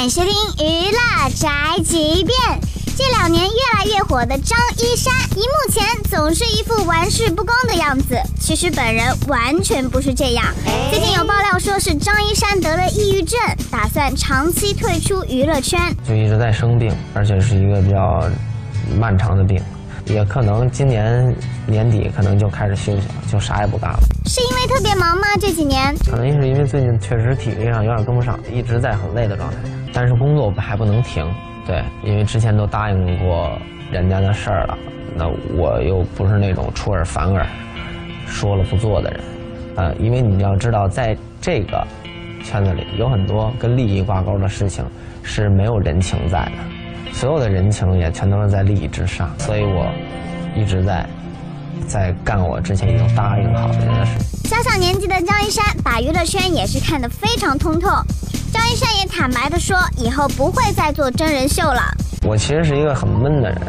欢迎收听娱乐宅急便。这两年越来越火的张一山，荧幕前总是一副玩世不恭的样子，其实本人完全不是这样。最近有爆料说是张一山得了抑郁症，打算长期退出娱乐圈，就一直在生病，而且是一个比较漫长的病，也可能今年年底可能就开始休息了，就啥也不干了。是因为特别忙吗？这几年可能是因为最近确实体力上有点跟不上，一直在很累的状态，但是工作还不能停。对，因为之前都答应过人家的事儿了，那我又不是那种出尔反尔、说了不做的人，呃，因为你要知道，在这个圈子里有很多跟利益挂钩的事情是没有人情在的，所有的人情也全都是在利益之上，所以我一直在在干我之前已经答应好的人的事。小小年纪的张一山，把娱乐圈也是看得非常通透。坦白的说，以后不会再做真人秀了。我其实是一个很闷的人，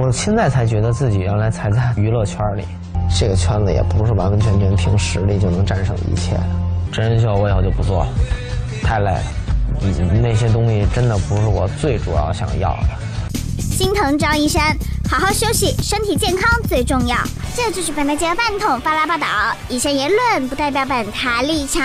我现在才觉得自己原来才在娱乐圈里，这个圈子也不是完完全全凭实力就能战胜一切的。真人秀我以后就不做了，太累了，那些东西真的不是我最主要想要的。心疼张一山，好好休息，身体健康最重要。这就是本台记者饭桶发来报道，以上言论不代表本台立场。